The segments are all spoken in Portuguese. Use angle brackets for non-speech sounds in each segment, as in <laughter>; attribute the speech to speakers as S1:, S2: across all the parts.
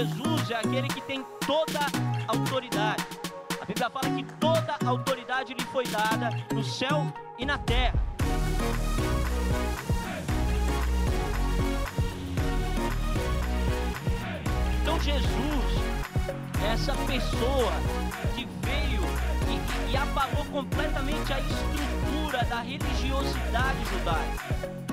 S1: Jesus é aquele que tem toda a autoridade. A Bíblia fala que toda a autoridade lhe foi dada no céu e na terra. Então Jesus essa pessoa que veio e, e apagou completamente a estrutura da religiosidade judaica.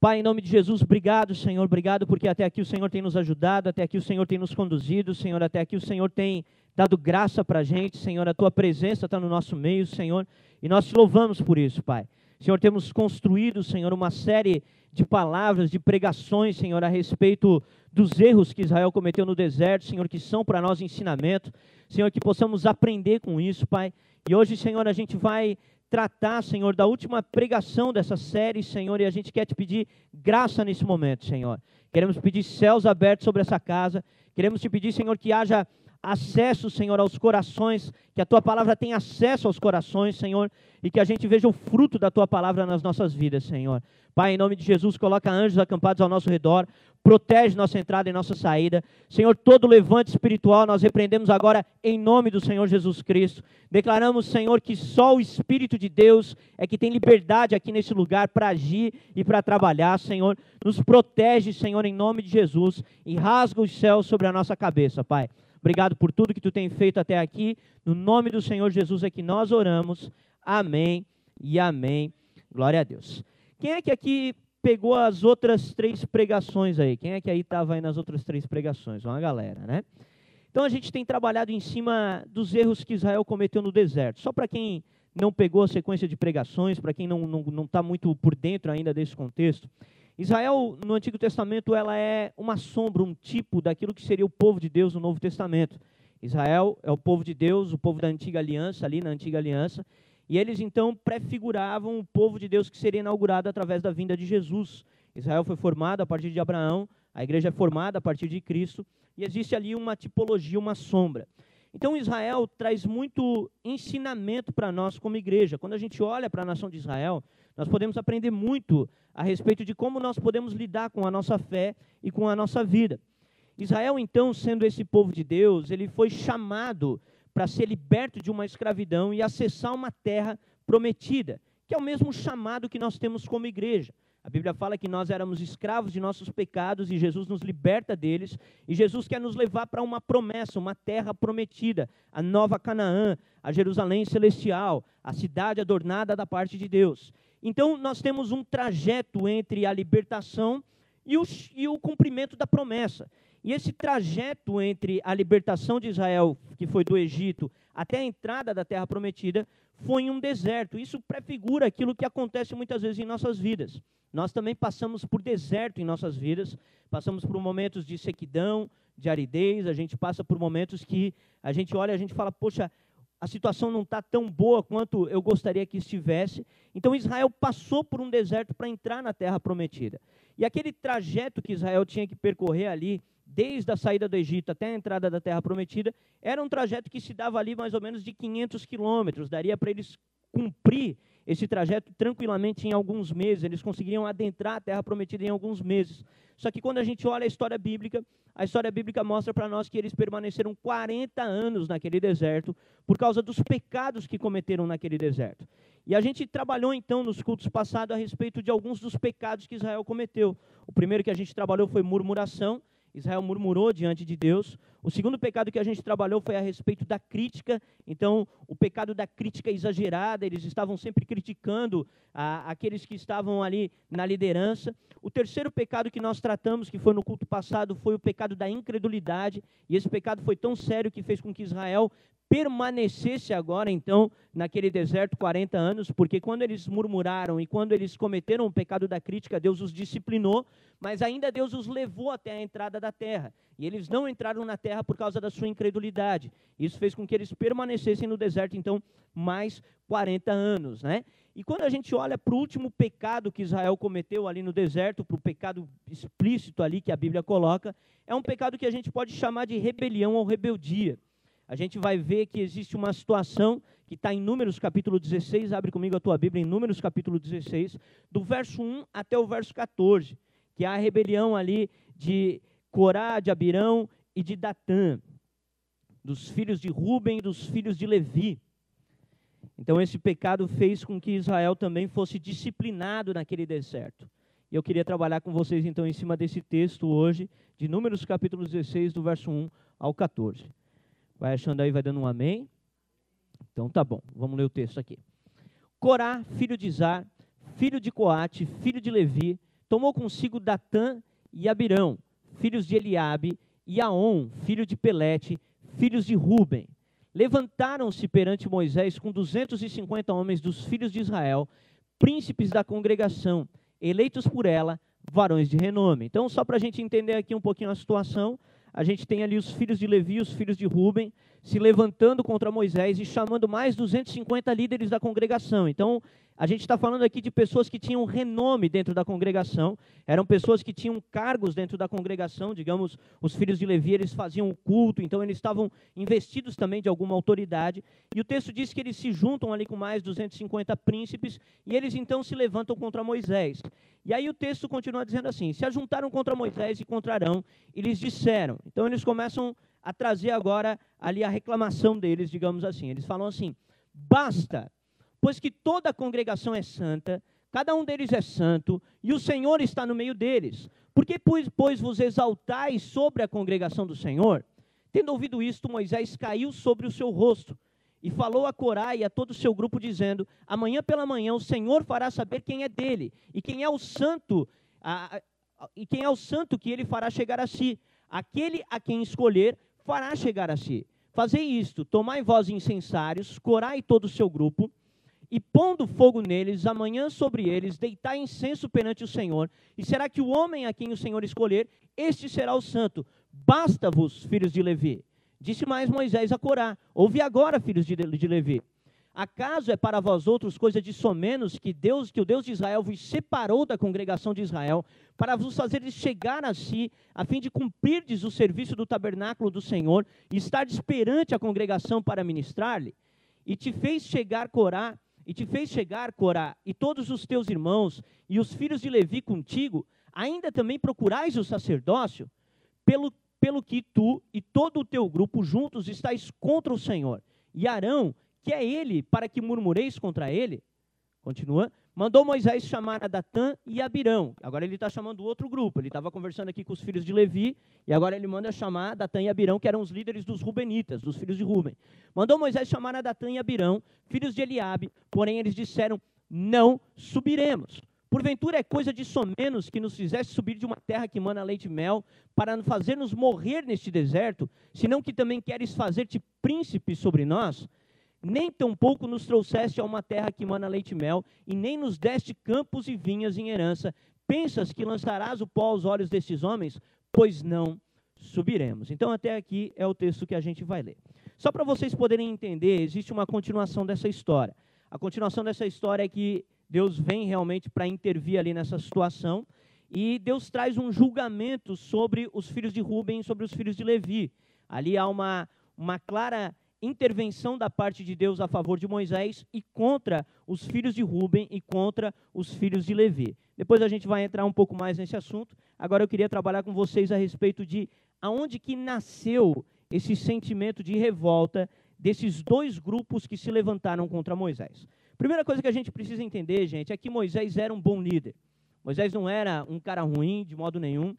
S1: Pai, em nome de Jesus, obrigado, Senhor, obrigado porque até aqui o Senhor tem nos ajudado, até aqui o Senhor tem nos conduzido, Senhor, até aqui o Senhor tem dado graça para a gente, Senhor, a tua presença está no nosso meio, Senhor, e nós te louvamos por isso, Pai. Senhor, temos construído, Senhor, uma série de palavras, de pregações, Senhor, a respeito dos erros que Israel cometeu no deserto, Senhor, que são para nós ensinamento, Senhor, que possamos aprender com isso, Pai. E hoje, Senhor, a gente vai tratar, Senhor, da última pregação dessa série, Senhor, e a gente quer te pedir graça nesse momento, Senhor. Queremos pedir céus abertos sobre essa casa, queremos te pedir, Senhor, que haja acesso, Senhor, aos corações, que a tua palavra tenha acesso aos corações, Senhor, e que a gente veja o fruto da tua palavra nas nossas vidas, Senhor. Pai, em nome de Jesus, coloca anjos acampados ao nosso redor, protege nossa entrada e nossa saída. Senhor, todo levante espiritual nós repreendemos agora em nome do Senhor Jesus Cristo. Declaramos, Senhor, que só o Espírito de Deus é que tem liberdade aqui nesse lugar para agir e para trabalhar, Senhor. Nos protege, Senhor, em nome de Jesus e rasga os céus sobre a nossa cabeça, Pai. Obrigado por tudo que tu tem feito até aqui. No nome do Senhor Jesus é que nós oramos. Amém e amém. Glória a Deus. Quem é que aqui pegou as outras três pregações aí? Quem é que aí estava aí nas outras três pregações? Uma galera, né? Então a gente tem trabalhado em cima dos erros que Israel cometeu no deserto. Só para quem não pegou a sequência de pregações, para quem não está não, não tá muito por dentro ainda desse contexto, Israel, no Antigo Testamento, ela é uma sombra, um tipo daquilo que seria o povo de Deus no Novo Testamento. Israel é o povo de Deus, o povo da antiga aliança, ali na antiga aliança, e eles então prefiguravam o povo de Deus que seria inaugurado através da vinda de Jesus. Israel foi formado a partir de Abraão, a igreja é formada a partir de Cristo, e existe ali uma tipologia, uma sombra. Então Israel traz muito ensinamento para nós como igreja. Quando a gente olha para a nação de Israel, nós podemos aprender muito a respeito de como nós podemos lidar com a nossa fé e com a nossa vida. Israel, então, sendo esse povo de Deus, ele foi chamado para ser liberto de uma escravidão e acessar uma terra prometida, que é o mesmo chamado que nós temos como igreja. A Bíblia fala que nós éramos escravos de nossos pecados e Jesus nos liberta deles. E Jesus quer nos levar para uma promessa, uma terra prometida, a nova Canaã, a Jerusalém celestial, a cidade adornada da parte de Deus. Então, nós temos um trajeto entre a libertação e o, e o cumprimento da promessa. E esse trajeto entre a libertação de Israel, que foi do Egito, até a entrada da terra prometida, foi um deserto. Isso prefigura aquilo que acontece muitas vezes em nossas vidas. Nós também passamos por deserto em nossas vidas, passamos por momentos de sequidão, de aridez, a gente passa por momentos que a gente olha a gente fala, poxa, a situação não está tão boa quanto eu gostaria que estivesse. Então Israel passou por um deserto para entrar na terra prometida. E aquele trajeto que Israel tinha que percorrer ali, desde a saída do Egito até a entrada da terra prometida, era um trajeto que se dava ali mais ou menos de 500 quilômetros. Daria para eles cumprir esse trajeto tranquilamente em alguns meses, eles conseguiriam adentrar a terra prometida em alguns meses. Só que quando a gente olha a história bíblica, a história bíblica mostra para nós que eles permaneceram 40 anos naquele deserto por causa dos pecados que cometeram naquele deserto. E a gente trabalhou então nos cultos passados a respeito de alguns dos pecados que Israel cometeu. O primeiro que a gente trabalhou foi murmuração, Israel murmurou diante de Deus. O segundo pecado que a gente trabalhou foi a respeito da crítica. Então, o pecado da crítica exagerada, eles estavam sempre criticando ah, aqueles que estavam ali na liderança. O terceiro pecado que nós tratamos, que foi no culto passado, foi o pecado da incredulidade. E esse pecado foi tão sério que fez com que Israel permanecesse agora, então, naquele deserto 40 anos, porque quando eles murmuraram e quando eles cometeram o pecado da crítica, Deus os disciplinou, mas ainda Deus os levou até a entrada da terra. E eles não entraram na terra por causa da sua incredulidade. Isso fez com que eles permanecessem no deserto, então, mais 40 anos, né? E quando a gente olha para o último pecado que Israel cometeu ali no deserto, para o pecado explícito ali que a Bíblia coloca, é um pecado que a gente pode chamar de rebelião ou rebeldia. A gente vai ver que existe uma situação que está em Números capítulo 16, abre comigo a tua Bíblia em Números capítulo 16, do verso 1 até o verso 14, que é a rebelião ali de Corá, de Abirão e de Datã, dos filhos de Ruben e dos filhos de Levi. Então, esse pecado fez com que Israel também fosse disciplinado naquele deserto. E eu queria trabalhar com vocês, então, em cima desse texto hoje, de Números capítulo 16, do verso 1 ao 14. Vai achando aí, vai dando um amém? Então, tá bom, vamos ler o texto aqui. Corá, filho de Zar, filho de Coate, filho de Levi, tomou consigo Datã e Abirão, filhos de Eliabe, e Aon, filho de Pelete, filhos de Ruben Levantaram-se perante Moisés com 250 homens dos filhos de Israel, príncipes da congregação, eleitos por ela, varões de renome. Então, só para a gente entender aqui um pouquinho a situação, a gente tem ali os filhos de Levi, os filhos de Ruben, se levantando contra Moisés e chamando mais 250 líderes da congregação. Então, a gente está falando aqui de pessoas que tinham renome dentro da congregação, eram pessoas que tinham cargos dentro da congregação, digamos, os filhos de Levi, eles faziam culto, então eles estavam investidos também de alguma autoridade. E o texto diz que eles se juntam ali com mais 250 príncipes e eles então se levantam contra Moisés. E aí o texto continua dizendo assim: se ajuntaram contra Moisés e contra Arão e lhes disseram. Então eles começam a trazer agora ali a reclamação deles, digamos assim. Eles falam assim: basta pois que toda a congregação é santa, cada um deles é santo, e o Senhor está no meio deles. Por que, pois, pois vos exaltais sobre a congregação do Senhor? Tendo ouvido isto, Moisés caiu sobre o seu rosto e falou a Corá e a todo o seu grupo, dizendo: Amanhã pela manhã o Senhor fará saber quem é dele e quem é o santo, a, a, e quem é o santo que ele fará chegar a si. Aquele a quem escolher fará chegar a si. Fazei isto: tomai vós incensários, Corá e todo o seu grupo, e pondo fogo neles, amanhã sobre eles, deitar incenso perante o Senhor. E será que o homem a quem o Senhor escolher, este será o santo. Basta-vos, filhos de Levi. Disse mais Moisés a Corá: Ouve agora, filhos de, de Levi. Acaso é para vós outros coisa de somenos que Deus, que o Deus de Israel vos separou da congregação de Israel, para vos fazer chegar a si, a fim de cumprirdes o serviço do tabernáculo do Senhor e estar perante a congregação para ministrar-lhe? E te fez chegar Corá e te fez chegar, Corá, e todos os teus irmãos, e os filhos de Levi contigo, ainda também procurais o sacerdócio, pelo, pelo que tu e todo o teu grupo juntos estáis contra o Senhor. E Arão, que é ele, para que murmureis contra ele? Continua mandou Moisés chamar a Datã e Abirão. Agora ele está chamando outro grupo. Ele estava conversando aqui com os filhos de Levi, e agora ele manda chamar Datã e Abirão, que eram os líderes dos Rubenitas, dos filhos de Ruben. Mandou Moisés chamar a Datã e Abirão, filhos de Eliabe, porém eles disseram: Não subiremos. Porventura é coisa de somenos que nos fizesse subir de uma terra que mana leite e mel, para fazer-nos morrer neste deserto, senão que também queres fazer-te príncipe sobre nós? Nem tampouco nos trouxeste a uma terra que mana leite e mel, e nem nos deste campos e vinhas em herança. Pensas que lançarás o pó aos olhos destes homens? Pois não subiremos. Então, até aqui é o texto que a gente vai ler. Só para vocês poderem entender, existe uma continuação dessa história. A continuação dessa história é que Deus vem realmente para intervir ali nessa situação, e Deus traz um julgamento sobre os filhos de Rubem sobre os filhos de Levi. Ali há uma, uma clara intervenção da parte de Deus a favor de Moisés e contra os filhos de Ruben e contra os filhos de Levi. Depois a gente vai entrar um pouco mais nesse assunto. Agora eu queria trabalhar com vocês a respeito de aonde que nasceu esse sentimento de revolta desses dois grupos que se levantaram contra Moisés. Primeira coisa que a gente precisa entender, gente, é que Moisés era um bom líder. Moisés não era um cara ruim de modo nenhum.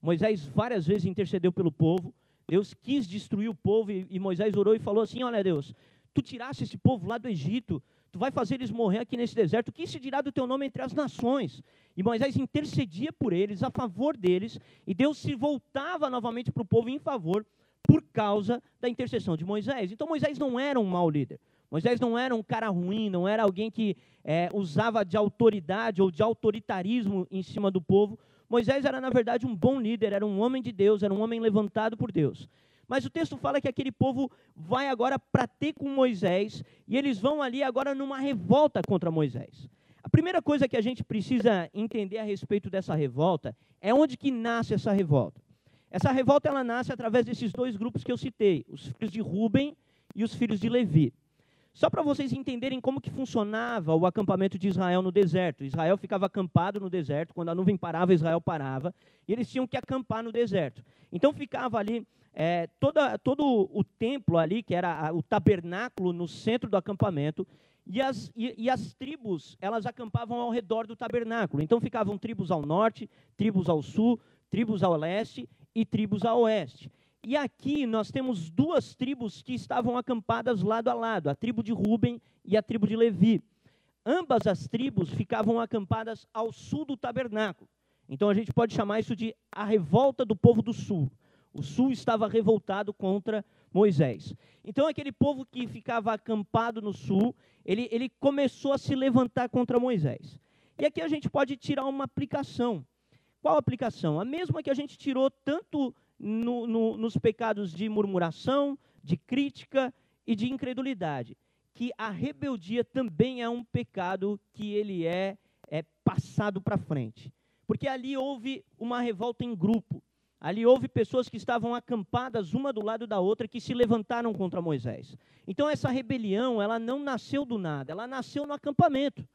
S1: Moisés várias vezes intercedeu pelo povo. Deus quis destruir o povo e, Moisés orou e falou assim: Olha, Deus, tu tiraste esse povo lá do Egito, tu vai fazer eles morrer aqui nesse deserto, o que se dirá do teu nome entre as nações? E Moisés intercedia por eles, a favor deles, e Deus se voltava novamente para o povo em favor, por causa da intercessão de Moisés. Então Moisés não era um mau líder. Moisés não era um cara ruim, não era alguém que é, usava de autoridade ou de autoritarismo em cima do povo. Moisés era, na verdade, um bom líder, era um homem de Deus, era um homem levantado por Deus. Mas o texto fala que aquele povo vai agora para ter com Moisés e eles vão ali agora numa revolta contra Moisés. A primeira coisa que a gente precisa entender a respeito dessa revolta é onde que nasce essa revolta. Essa revolta ela nasce através desses dois grupos que eu citei, os filhos de Ruben e os filhos de Levi. Só para vocês entenderem como que funcionava o acampamento de Israel no deserto. Israel ficava acampado no deserto, quando a nuvem parava, Israel parava, e eles tinham que acampar no deserto. Então ficava ali é, toda, todo o templo ali, que era o tabernáculo no centro do acampamento, e as, e, e as tribos, elas acampavam ao redor do tabernáculo. Então ficavam tribos ao norte, tribos ao sul, tribos ao leste e tribos ao oeste. E aqui nós temos duas tribos que estavam acampadas lado a lado, a tribo de Ruben e a tribo de Levi. Ambas as tribos ficavam acampadas ao sul do tabernáculo. Então a gente pode chamar isso de a revolta do povo do sul. O sul estava revoltado contra Moisés. Então aquele povo que ficava acampado no sul, ele, ele começou a se levantar contra Moisés. E aqui a gente pode tirar uma aplicação. Qual aplicação? A mesma que a gente tirou tanto no, no, nos pecados de murmuração, de crítica e de incredulidade. Que a rebeldia também é um pecado que ele é, é passado para frente. Porque ali houve uma revolta em grupo. Ali houve pessoas que estavam acampadas uma do lado da outra que se levantaram contra Moisés. Então essa rebelião, ela não nasceu do nada, ela nasceu no acampamento.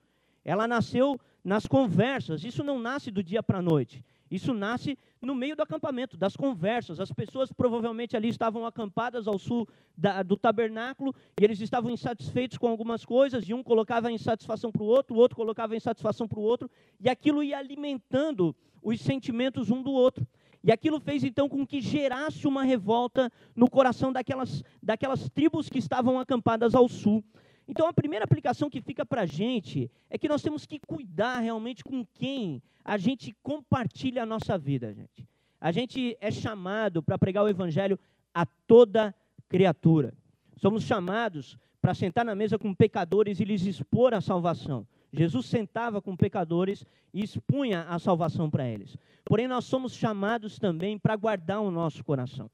S1: Ela nasceu nas conversas. Isso não nasce do dia para a noite. Isso nasce no meio do acampamento, das conversas. As pessoas provavelmente ali estavam acampadas ao sul da, do tabernáculo e eles estavam insatisfeitos com algumas coisas, e um colocava insatisfação para o outro, o outro colocava insatisfação para o outro, e aquilo ia alimentando os sentimentos um do outro. E aquilo fez então com que gerasse uma revolta no coração daquelas, daquelas tribos que estavam acampadas ao sul. Então, a primeira aplicação que fica para a gente é que nós temos que cuidar realmente com quem a gente compartilha a nossa vida, gente. A gente é chamado para pregar o evangelho a toda criatura. Somos chamados para sentar na mesa com pecadores e lhes expor a salvação. Jesus sentava com pecadores e expunha a salvação para eles. Porém, nós somos chamados também para guardar o nosso coração.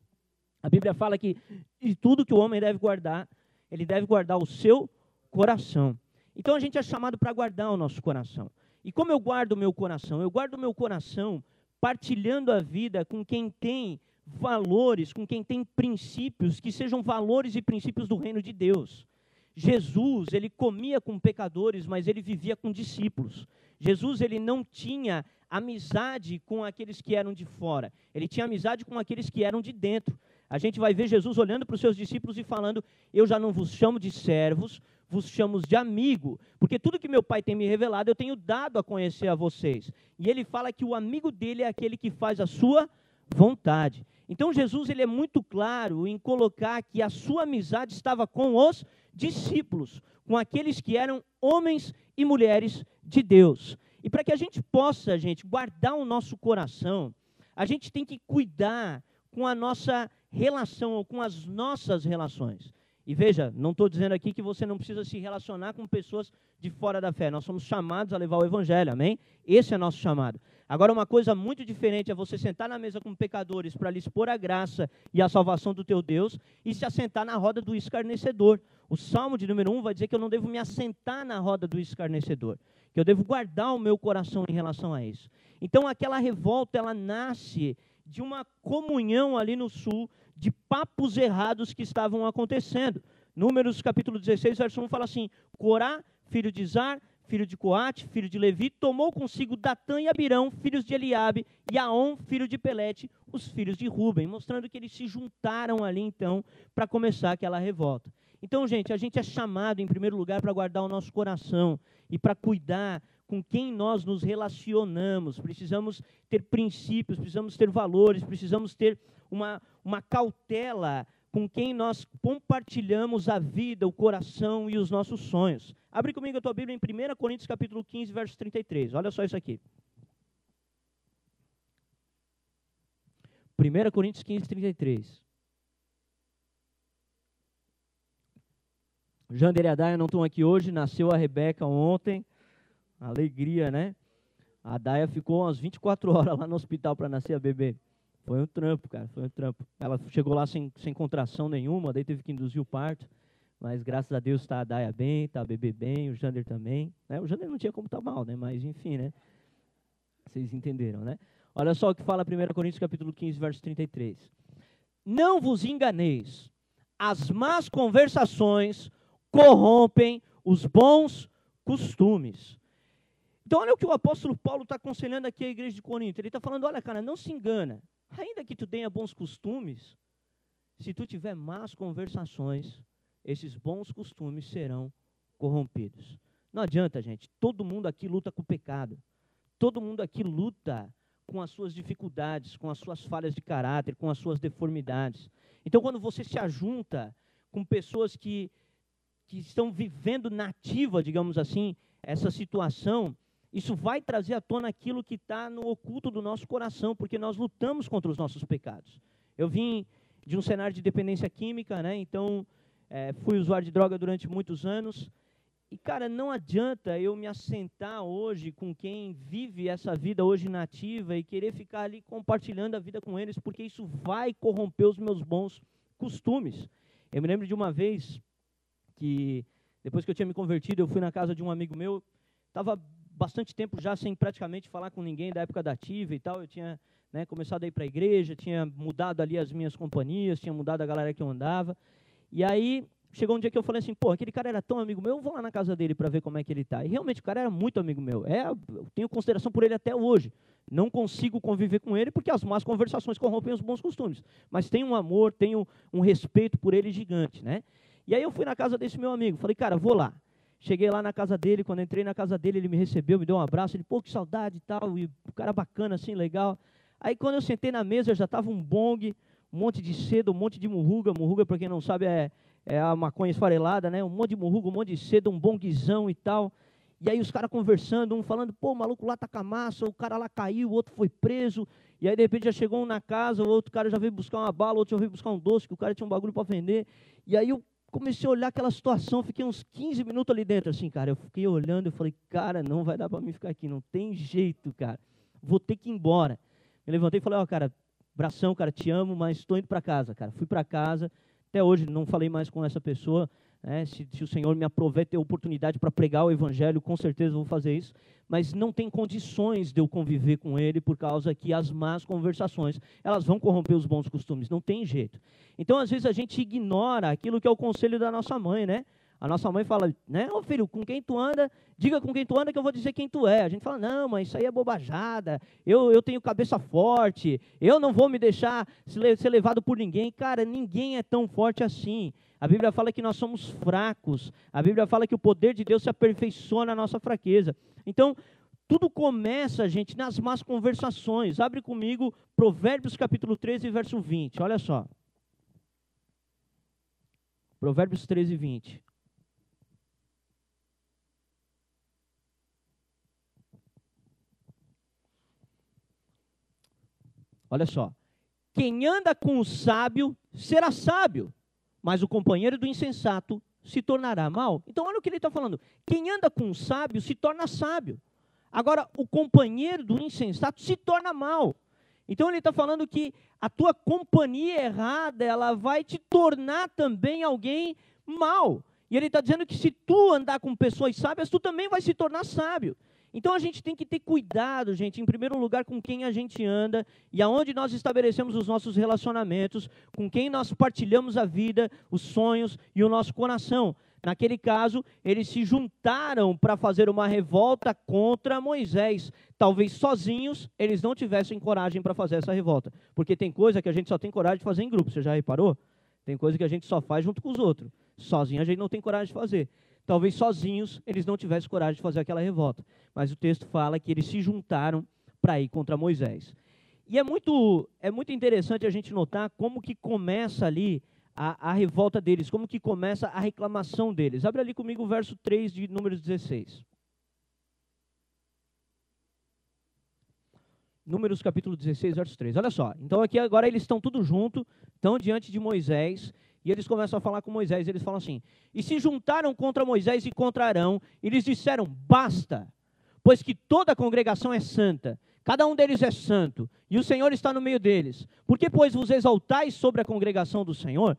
S1: A Bíblia fala que de tudo que o homem deve guardar, ele deve guardar o seu coração. Então a gente é chamado para guardar o nosso coração. E como eu guardo o meu coração? Eu guardo o meu coração partilhando a vida com quem tem valores, com quem tem princípios que sejam valores e princípios do reino de Deus. Jesus, ele comia com pecadores, mas ele vivia com discípulos. Jesus, ele não tinha amizade com aqueles que eram de fora, ele tinha amizade com aqueles que eram de dentro. A gente vai ver Jesus olhando para os seus discípulos e falando: Eu já não vos chamo de servos, vos chamo de amigo, porque tudo que meu pai tem me revelado eu tenho dado a conhecer a vocês. E ele fala que o amigo dele é aquele que faz a sua vontade. Então Jesus ele é muito claro em colocar que a sua amizade estava com os discípulos, com aqueles que eram homens e mulheres de Deus. E para que a gente possa, gente, guardar o nosso coração, a gente tem que cuidar com a nossa relação ou com as nossas relações. E veja, não estou dizendo aqui que você não precisa se relacionar com pessoas de fora da fé. Nós somos chamados a levar o evangelho, amém? Esse é nosso chamado. Agora, uma coisa muito diferente é você sentar na mesa com pecadores para lhes pôr a graça e a salvação do teu Deus e se assentar na roda do escarnecedor. O Salmo de número 1 vai dizer que eu não devo me assentar na roda do escarnecedor, que eu devo guardar o meu coração em relação a isso. Então, aquela revolta, ela nasce de uma comunhão ali no sul, de papos errados que estavam acontecendo. Números capítulo 16, verso 1 fala assim: Corá, filho de Zar, filho de Coate, filho de Levi, tomou consigo Datã e Abirão, filhos de Eliabe, e Aon, filho de Pelete, os filhos de Ruben, mostrando que eles se juntaram ali então para começar aquela revolta. Então, gente, a gente é chamado em primeiro lugar para guardar o nosso coração e para cuidar com quem nós nos relacionamos, precisamos ter princípios, precisamos ter valores, precisamos ter uma, uma cautela com quem nós compartilhamos a vida, o coração e os nossos sonhos. Abre comigo a tua Bíblia em 1 Coríntios capítulo 15, verso 33. Olha só isso aqui. 1 Coríntios 15, 33. Jander e Adai não estão aqui hoje, nasceu a Rebeca ontem. Alegria, né? A Daia ficou umas 24 <laughs> horas lá no hospital para nascer a bebê. Foi um trampo, cara, foi um trampo. Ela chegou lá sem, sem contração nenhuma, daí teve que induzir o parto. Mas graças a Deus está a Daia bem, está a bebê bem, o Jander também. Né? O Jander não tinha como estar tá mal, né? Mas enfim, né? Vocês entenderam, né? Olha só o que fala 1 Coríntios capítulo 15, verso 33. Não vos enganeis, as más conversações corrompem os bons costumes. Então, olha o que o apóstolo Paulo está aconselhando aqui à igreja de Corinto. Ele está falando: olha, cara, não se engana. Ainda que tu tenha bons costumes, se tu tiver más conversações, esses bons costumes serão corrompidos. Não adianta, gente. Todo mundo aqui luta com o pecado. Todo mundo aqui luta com as suas dificuldades, com as suas falhas de caráter, com as suas deformidades. Então, quando você se ajunta com pessoas que, que estão vivendo nativa, digamos assim, essa situação, isso vai trazer à tona aquilo que está no oculto do nosso coração, porque nós lutamos contra os nossos pecados. Eu vim de um cenário de dependência química, né? Então, é, fui usuário de droga durante muitos anos. E, cara, não adianta eu me assentar hoje com quem vive essa vida hoje nativa e querer ficar ali compartilhando a vida com eles, porque isso vai corromper os meus bons costumes. Eu me lembro de uma vez que, depois que eu tinha me convertido, eu fui na casa de um amigo meu, estava bastante tempo já sem praticamente falar com ninguém da época da ativa e tal. Eu tinha né, começado a ir para a igreja, tinha mudado ali as minhas companhias, tinha mudado a galera que eu andava. E aí chegou um dia que eu falei assim, pô, aquele cara era tão amigo meu, eu vou lá na casa dele para ver como é que ele está. E realmente o cara era muito amigo meu. É, eu tenho consideração por ele até hoje. Não consigo conviver com ele porque as más conversações corrompem os bons costumes. Mas tenho um amor, tenho um respeito por ele gigante, né? E aí eu fui na casa desse meu amigo, falei, cara, vou lá. Cheguei lá na casa dele, quando entrei na casa dele, ele me recebeu, me deu um abraço, ele, pô, que saudade e tal, e o cara bacana assim, legal. Aí quando eu sentei na mesa, já estava um bong, um monte de cedo, um monte de murruga, murruga, para quem não sabe, é, é a maconha esfarelada, né? Um monte de murruga, um monte de cedo, um bonguizão e tal. E aí os caras conversando, um falando, pô, o maluco lá tá com a massa, o cara lá caiu, o outro foi preso. E aí de repente já chegou um na casa, o outro cara já veio buscar uma bala, o outro já veio buscar um doce, que o cara tinha um bagulho para vender. E aí comecei a olhar aquela situação, fiquei uns 15 minutos ali dentro, assim, cara. Eu fiquei olhando, eu falei, cara, não vai dar para mim ficar aqui, não tem jeito, cara. Vou ter que ir embora. Me levantei e falei, ó, oh, cara, bração, cara, te amo, mas estou indo para casa, cara. Fui para casa, até hoje não falei mais com essa pessoa, né? Se, se, o Senhor me aprover ter oportunidade para pregar o Evangelho, com certeza vou fazer isso. Mas não tem condições de eu conviver com ele por causa que as más conversações elas vão corromper os bons costumes. Não tem jeito. Então, às vezes, a gente ignora aquilo que é o conselho da nossa mãe, né? A nossa mãe fala, né, ô filho, com quem tu anda, diga com quem tu anda que eu vou dizer quem tu é. A gente fala, não, mas isso aí é bobajada, eu, eu tenho cabeça forte, eu não vou me deixar ser levado por ninguém. Cara, ninguém é tão forte assim. A Bíblia fala que nós somos fracos. A Bíblia fala que o poder de Deus se aperfeiçoa na nossa fraqueza. Então, tudo começa, gente, nas más conversações. Abre comigo Provérbios capítulo 13, verso 20. Olha só. Provérbios 13, 20. Olha só. Quem anda com o sábio será sábio, mas o companheiro do insensato se tornará mal. Então, olha o que ele está falando. Quem anda com o sábio se torna sábio. Agora, o companheiro do insensato se torna mal. Então, ele está falando que a tua companhia errada, ela vai te tornar também alguém mal. E ele está dizendo que se tu andar com pessoas sábias, tu também vai se tornar sábio. Então a gente tem que ter cuidado, gente, em primeiro lugar, com quem a gente anda e aonde nós estabelecemos os nossos relacionamentos, com quem nós partilhamos a vida, os sonhos e o nosso coração. Naquele caso, eles se juntaram para fazer uma revolta contra Moisés. Talvez sozinhos eles não tivessem coragem para fazer essa revolta. Porque tem coisa que a gente só tem coragem de fazer em grupo, você já reparou? Tem coisa que a gente só faz junto com os outros. Sozinho a gente não tem coragem de fazer. Talvez sozinhos eles não tivessem coragem de fazer aquela revolta. Mas o texto fala que eles se juntaram para ir contra Moisés. E é muito, é muito interessante a gente notar como que começa ali a, a revolta deles, como que começa a reclamação deles. Abre ali comigo o verso 3 de Números 16. Números capítulo 16, verso 3. Olha só. Então aqui agora eles estão tudo junto, estão diante de Moisés, E eles começam a falar com Moisés, eles falam assim: E se juntaram contra Moisés e contra Arão, e eles disseram: Basta, pois que toda a congregação é santa, cada um deles é santo, e o Senhor está no meio deles. Por que, pois, vos exaltais sobre a congregação do Senhor?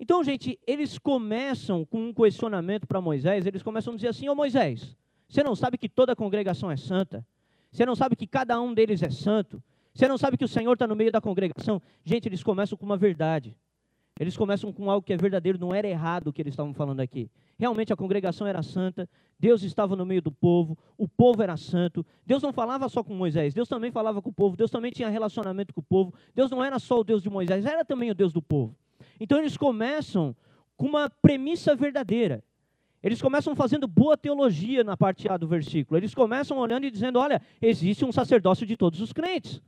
S1: Então, gente, eles começam com um questionamento para Moisés, eles começam a dizer assim: Ô Moisés, você não sabe que toda a congregação é santa? Você não sabe que cada um deles é santo? Você não sabe que o Senhor está no meio da congregação? Gente, eles começam com uma verdade. Eles começam com algo que é verdadeiro, não era errado o que eles estavam falando aqui. Realmente a congregação era santa, Deus estava no meio do povo, o povo era santo. Deus não falava só com Moisés, Deus também falava com o povo, Deus também tinha relacionamento com o povo. Deus não era só o Deus de Moisés, era também o Deus do povo. Então eles começam com uma premissa verdadeira. Eles começam fazendo boa teologia na parte A do versículo. Eles começam olhando e dizendo: olha, existe um sacerdócio de todos os crentes.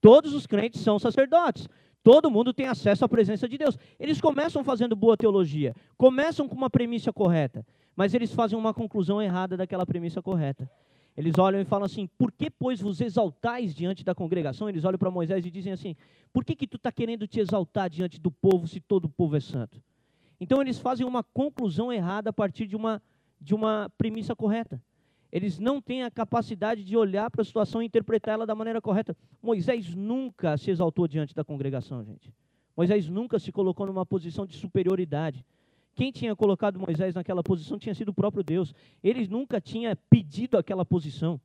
S1: Todos os crentes são sacerdotes. Todo mundo tem acesso à presença de Deus. Eles começam fazendo boa teologia, começam com uma premissa correta, mas eles fazem uma conclusão errada daquela premissa correta. Eles olham e falam assim: por que, pois, vos exaltais diante da congregação? Eles olham para Moisés e dizem assim: por que, que tu está querendo te exaltar diante do povo se todo o povo é santo? Então eles fazem uma conclusão errada a partir de uma, de uma premissa correta. Eles não têm a capacidade de olhar para a situação e interpretar ela da maneira correta. Moisés nunca se exaltou diante da congregação, gente. Moisés nunca se colocou numa posição de superioridade. Quem tinha colocado Moisés naquela posição tinha sido o próprio Deus. Ele nunca tinha pedido aquela posição.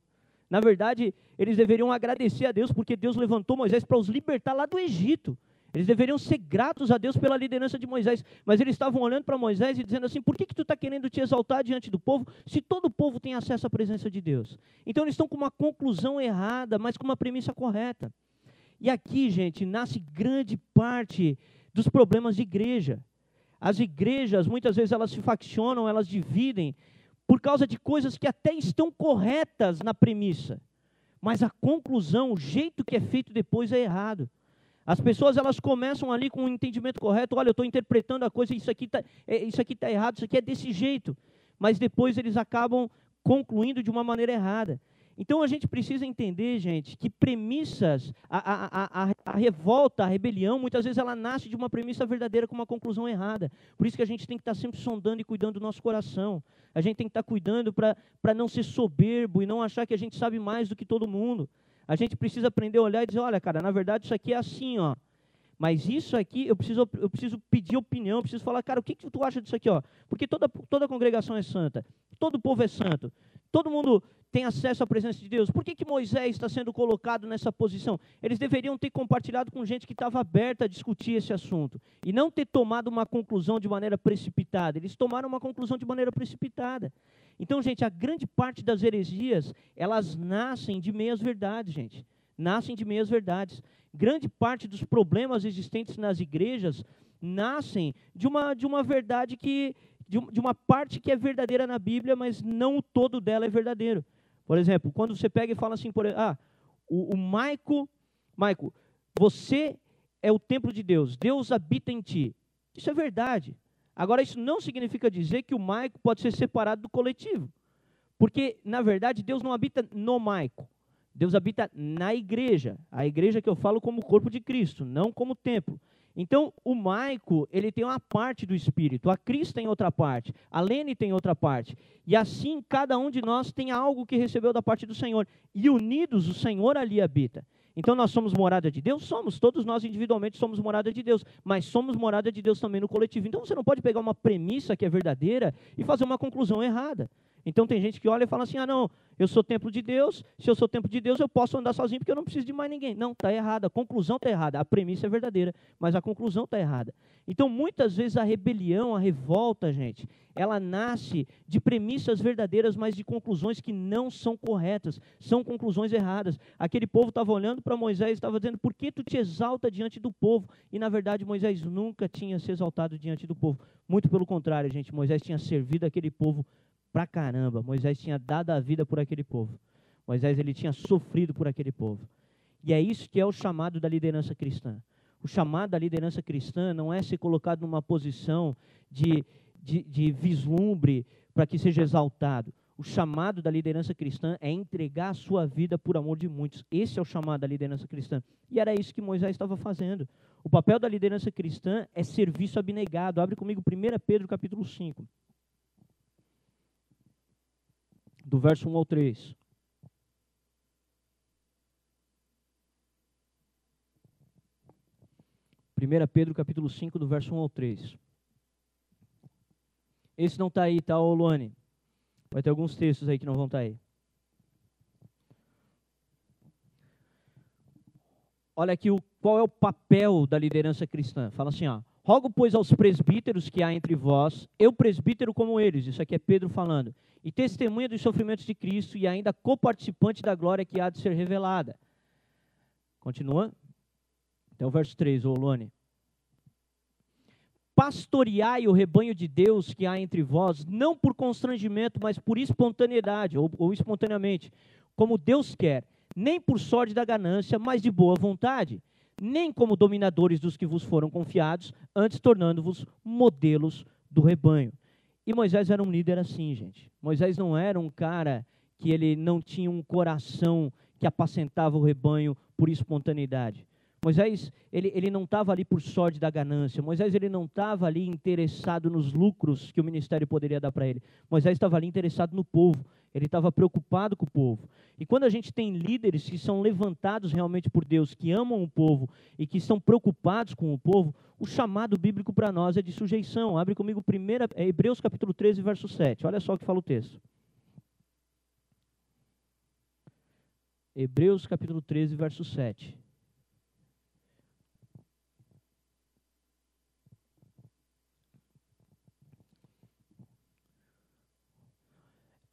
S1: Na verdade, eles deveriam agradecer a Deus porque Deus levantou Moisés para os libertar lá do Egito. Eles deveriam ser gratos a Deus pela liderança de Moisés, mas eles estavam olhando para Moisés e dizendo assim: por que, que tu está querendo te exaltar diante do povo, se todo o povo tem acesso à presença de Deus? Então eles estão com uma conclusão errada, mas com uma premissa correta. E aqui, gente, nasce grande parte dos problemas de igreja. As igrejas, muitas vezes, elas se faccionam, elas dividem, por causa de coisas que até estão corretas na premissa, mas a conclusão, o jeito que é feito depois é errado. As pessoas elas começam ali com um entendimento correto, olha, eu estou interpretando a coisa, isso aqui está é, isso aqui tá errado, isso aqui é desse jeito. Mas depois eles acabam concluindo de uma maneira errada. Então a gente precisa entender, gente, que premissas, a, a, a, a, revolta, a rebelião, muitas vezes ela nasce de uma premissa verdadeira com uma conclusão errada. Por isso que a gente tem que estar sempre sondando e cuidando do nosso coração. A gente tem que estar cuidando para não ser soberbo e não achar que a gente sabe mais do que todo mundo. A gente precisa aprender a olhar e dizer, olha, cara, na verdade isso aqui é assim, ó. Mas isso aqui, eu preciso, eu preciso pedir opinião, eu preciso falar, cara, o que, que tu acha disso aqui, ó? Porque toda, toda congregação é santa, todo povo é santo, todo mundo tem acesso à presença de Deus. Por que, que Moisés está sendo colocado nessa posição? Eles deveriam ter compartilhado com gente que estava aberta a discutir esse assunto e não ter tomado uma conclusão de maneira precipitada. Eles tomaram uma conclusão de maneira precipitada. Então, gente, a grande parte das heresias, elas nascem de meias verdades, gente. Nascem de meias verdades. Grande parte dos problemas existentes nas igrejas nascem de uma, de uma verdade que, de, uma parte que é verdadeira na Bíblia, mas não o todo dela é verdadeiro. Por exemplo, quando você pega e fala assim, por, ah, o, o Maico, Maico, você é o templo de Deus, Deus habita em ti. Isso é verdade. Agora, isso não significa dizer que o Maico pode ser separado do coletivo. Porque, na verdade, Deus não habita no Maico. Deus habita na igreja. A igreja que eu falo como corpo de Cristo, não como templo. Então, o Maico, ele tem uma parte do Espírito, a Cris tem outra parte, a Lene tem outra parte. E assim, cada um de nós tem algo que recebeu da parte do Senhor. E unidos, o Senhor ali habita. Então, nós somos morada de Deus? Somos. Todos nós individualmente somos morada de Deus. Mas somos morada de Deus também no coletivo. Então, você não pode pegar uma premissa que é verdadeira e fazer uma conclusão errada. Então tem gente que olha e fala assim: ah, não, eu sou templo de Deus, se eu sou templo de Deus, eu posso andar sozinho porque eu não preciso de mais ninguém. Não, está errado, a conclusão está errada. A premissa é verdadeira, mas a conclusão está errada. Então muitas vezes a rebelião, a revolta, gente, ela nasce de premissas verdadeiras, mas de conclusões que não são corretas, são conclusões erradas. Aquele povo estava olhando para Moisés e estava dizendo: por que tu te exalta diante do povo? E na verdade Moisés nunca tinha se exaltado diante do povo. Muito pelo contrário, gente, Moisés tinha servido aquele povo pra caramba. Moisés tinha dado a vida por aquele povo. Moisés ele tinha sofrido por aquele povo. E é isso que é o chamado da liderança cristã. O chamado da liderança cristã não é ser colocado numa posição de, de, de vislumbre para que seja exaltado. O chamado da liderança cristã é entregar a sua vida por amor de muitos. Esse é o chamado da liderança cristã. E era isso que Moisés estava fazendo. O papel da liderança cristã é serviço abnegado. Abre comigo 1 Pedro capítulo 5. Do verso 1 ao 3. 1 Pedro capítulo 5, do verso 1 ao 3. Esse não está aí, tá, Luane? Vai ter alguns textos aí que não vão estar tá aí. Olha aqui o, qual é o papel da liderança cristã. Fala assim, ó. Rogo, pois, aos presbíteros que há entre vós, eu presbítero como eles, isso aqui é Pedro falando, e testemunha dos sofrimentos de Cristo e ainda coparticipante da glória que há de ser revelada. Continua. Até o verso 3, ô Luane pastoreai o rebanho de Deus que há entre vós, não por constrangimento, mas por espontaneidade, ou, ou espontaneamente, como Deus quer, nem por sorte da ganância, mas de boa vontade, nem como dominadores dos que vos foram confiados, antes tornando-vos modelos do rebanho. E Moisés era um líder assim, gente. Moisés não era um cara que ele não tinha um coração que apacentava o rebanho por espontaneidade. Moisés, ele, ele não estava ali por sorte da ganância. Moisés, ele não estava ali interessado nos lucros que o ministério poderia dar para ele. Moisés estava ali interessado no povo. Ele estava preocupado com o povo. E quando a gente tem líderes que são levantados realmente por Deus, que amam o povo e que estão preocupados com o povo, o chamado bíblico para nós é de sujeição. Abre comigo primeira, é Hebreus capítulo 13, verso 7. Olha só o que fala o texto. Hebreus capítulo 13, verso 7.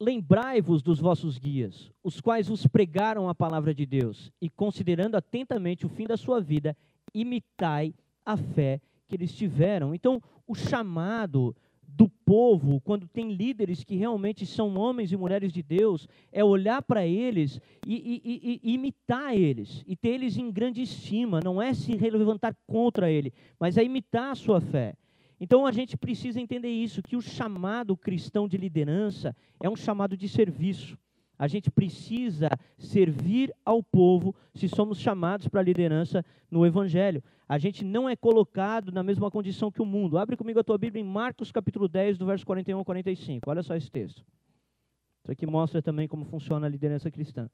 S1: Lembrai-vos dos vossos guias, os quais vos pregaram a palavra de Deus, e considerando atentamente o fim da sua vida, imitai a fé que eles tiveram. Então, o chamado do povo, quando tem líderes que realmente são homens e mulheres de Deus, é olhar para eles e, e, e, imitar eles, e ter eles em grande estima, não é se levantar contra ele, mas é imitar a sua fé. Então a gente precisa entender isso, que o chamado cristão de liderança é um chamado de serviço. A gente precisa servir ao povo se somos chamados para a liderança no Evangelho. A gente não é colocado na mesma condição que o mundo. Abre comigo a tua Bíblia em Marcos capítulo 10, do verso 41 ao 45. Olha só esse texto. Isso aqui mostra também como funciona a liderança cristã.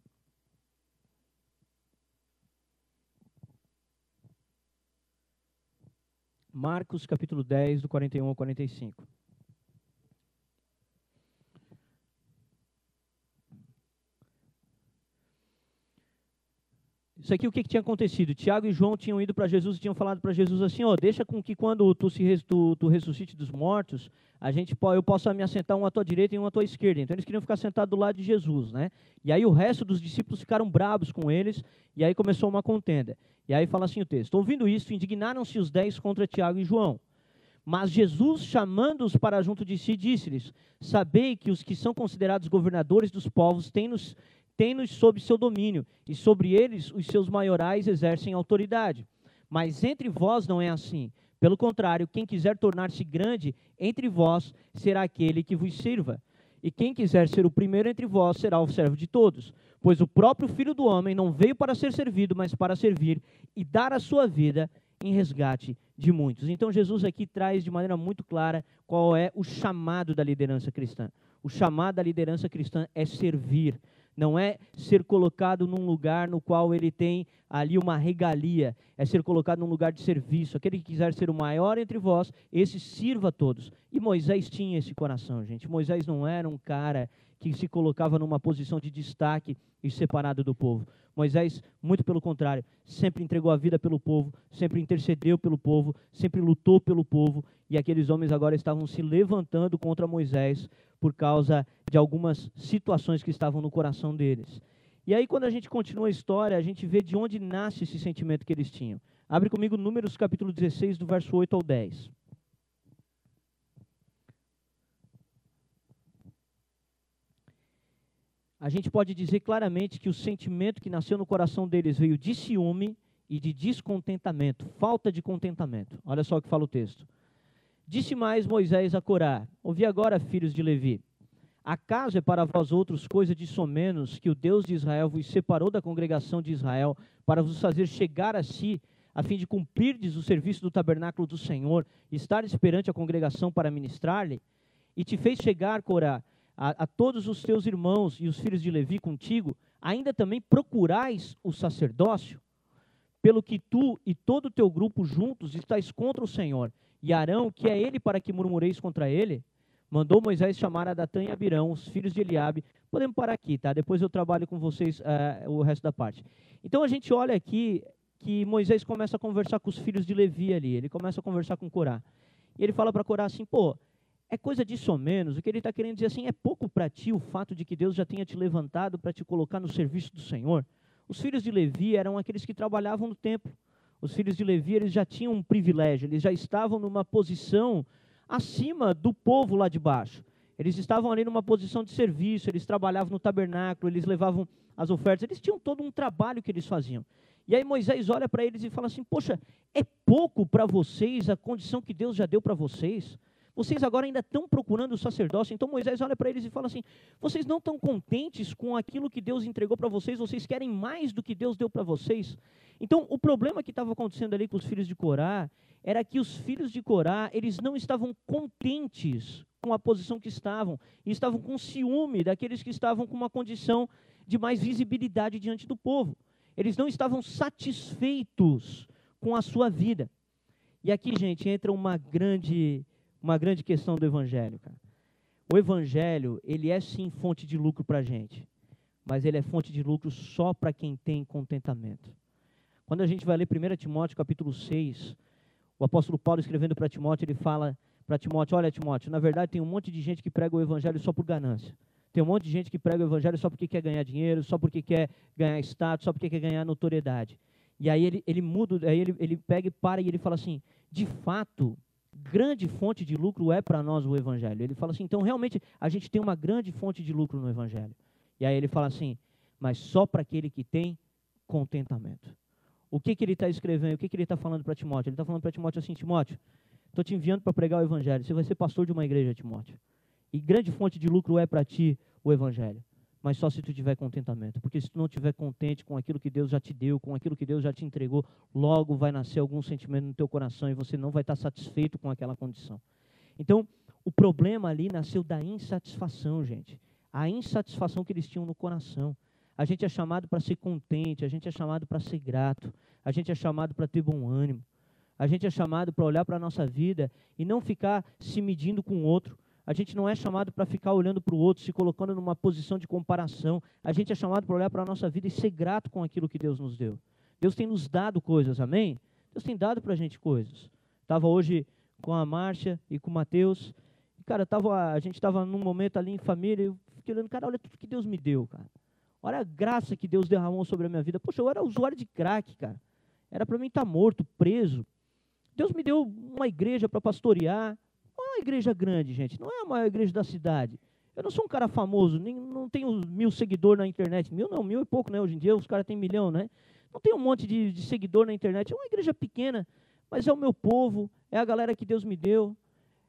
S1: Marcos capítulo 10, do 41 ao 45. Isso aqui o que, que, tinha acontecido? Tiago e João tinham ido para Jesus e tinham falado para Jesus assim, ó, deixa com que quando tu se tu, tu ressuscite dos mortos, a gente eu possa me assentar um à tua direita e um à tua esquerda. Então eles queriam ficar sentados do lado de Jesus, né? E aí o resto dos discípulos ficaram bravos com eles e aí começou uma contenda. E aí fala assim o texto: ouvindo isso, indignaram-se os dez contra Tiago e João. Mas Jesus, chamando-os para junto de si, disse-lhes: Sabei que os que são considerados governadores dos povos têm-nos tem-nos sob seu domínio, e sobre eles os seus maiorais exercem autoridade. Mas entre vós não é assim. Pelo contrário, quem quiser tornar-se grande entre vós será aquele que vos sirva. E quem quiser ser o primeiro entre vós será o servo de todos. Pois o próprio Filho do Homem não veio para ser servido, mas para servir e dar a sua vida em resgate de muitos. Então Jesus aqui traz de maneira muito clara qual é o chamado da liderança cristã. O chamado da liderança cristã é servir, não é ser colocado num lugar no qual ele tem ali uma regalia, é ser colocado num lugar de serviço. Aquele que quiser ser o maior entre vós, esse sirva a todos. E Moisés tinha esse coração, gente. Moisés não era um cara que se colocava numa posição de destaque e separado do povo. Moisés, muito pelo contrário, sempre entregou a vida pelo povo, sempre intercedeu pelo povo, sempre lutou pelo povo, e aqueles homens agora estavam se levantando contra Moisés por causa de algumas situações que estavam no coração deles. E aí, quando a gente continua a história, a gente vê de onde nasce esse sentimento que eles tinham. Abre comigo Números capítulo 16, do verso 8 ao 10. A gente pode dizer claramente que o sentimento que nasceu no coração deles veio de ciúme e de descontentamento, falta de contentamento. Olha só o que fala o texto. Disse mais Moisés a Corá: Ouvi agora, filhos de Levi. Acaso é para vós outros coisa de somenos que o Deus de Israel vos separou da congregação de Israel para vos fazer chegar a si, a fim de cumprirdes o serviço do tabernáculo do Senhor, e estares perante a congregação para ministrar-lhe, e te fez chegar, Corá, a, a todos os teus irmãos e os filhos de Levi contigo, ainda também procurais o sacerdócio, pelo que tu e todo o teu grupo juntos estáis contra o Senhor, e Arão, que é ele para que murmureis contra ele, mandou Moisés chamar a Datã e Abirão, os filhos de Eliabe. Podemos parar aqui, tá? Depois eu trabalho com vocês uh, o resto da parte. Então a gente olha aqui que Moisés começa a conversar com os filhos de Levi ali, ele começa a conversar com Corá. E ele fala para Corá assim, pô, é coisa disso ou menos. O que ele está querendo dizer assim, é pouco para ti o fato de que Deus já tenha te levantado para te colocar no serviço do Senhor. Os filhos de Levi eram aqueles que trabalhavam no templo. Os filhos de Levi, eles já tinham um privilégio, eles já estavam numa posição acima do povo lá de baixo. Eles estavam ali numa posição de serviço, eles trabalhavam no tabernáculo, eles levavam as ofertas, eles tinham todo um trabalho que eles faziam. E aí Moisés olha para eles e fala assim: Poxa, é pouco para vocês a condição que Deus já deu para vocês? Vocês agora ainda estão procurando o sacerdócio. Então Moisés olha para eles e fala assim: Vocês não estão contentes com aquilo que Deus entregou para vocês? Vocês querem mais do que Deus deu para vocês? Então o problema que estava acontecendo ali com os filhos de Corá era que os filhos de Corá eles não estavam contentes com a posição que estavam e estavam com ciúme daqueles que estavam com uma condição de mais visibilidade diante do povo. Eles não estavam satisfeitos com a sua vida. E aqui, gente, entra uma grande uma grande questão do evangelho, cara. O evangelho, ele é sim fonte de lucro para a gente, mas ele é fonte de lucro só para quem tem contentamento. Quando a gente vai ler 1 Timóteo capítulo 6, o apóstolo Paulo escrevendo para Timóteo, ele fala para Timóteo, olha Timóteo, na verdade tem um monte de gente que prega o evangelho só por ganância. Tem um monte de gente que prega o evangelho só porque quer ganhar dinheiro, só porque quer ganhar status, só porque quer ganhar notoriedade. E aí ele, ele muda, aí ele, ele pega e para e ele fala assim, de fato, grande fonte de lucro é para nós o Evangelho. Ele fala assim, então realmente a gente tem uma grande fonte de lucro no Evangelho. E aí ele fala assim, mas só para aquele que tem contentamento. O que, que ele está escrevendo? O que, que ele está falando para Timóteo? Ele está falando para Timóteo assim, Timóteo, estou te enviando para pregar o Evangelho. Você vai ser pastor de uma igreja, Timóteo. E grande fonte de lucro é para ti o Evangelho mas só se tu tiver contentamento. Porque se tu não tiver contente com aquilo que Deus já te deu, com aquilo que Deus já te entregou, logo vai nascer algum sentimento no teu coração e você não vai estar satisfeito com aquela condição. Então, o problema ali nasceu da insatisfação, gente. A insatisfação que eles tinham no coração. A gente é chamado para ser contente, a gente é chamado para ser grato, a gente é chamado para ter bom ânimo. A gente é chamado para olhar para a nossa vida e não ficar se medindo com o outro. A gente não é chamado para ficar olhando para o outro, se colocando numa posição de comparação. A gente é chamado para olhar para a nossa vida e ser grato com aquilo que Deus nos deu. Deus tem nos dado coisas, amém? Deus tem dado para a gente coisas. Estava hoje com a Márcia e com o Mateus. E, cara, tava, a gente estava num momento ali em família, eu fiquei olhando, cara, olha tudo que Deus me deu, cara. Olha a graça que Deus derramou sobre a minha vida. Poxa, eu era usuário de crack, cara. Era para mim estar tá morto, preso. Deus me deu uma igreja para pastorear uma igreja grande, gente. Não é a maior igreja da cidade. Eu não sou um cara famoso, nem, não tenho mil seguidores na internet. Mil não, mil e pouco, né? Hoje em dia os caras têm milhão, né? Não tenho um monte de, de seguidor na internet. É uma igreja pequena, mas é o meu povo, é a galera que Deus me deu.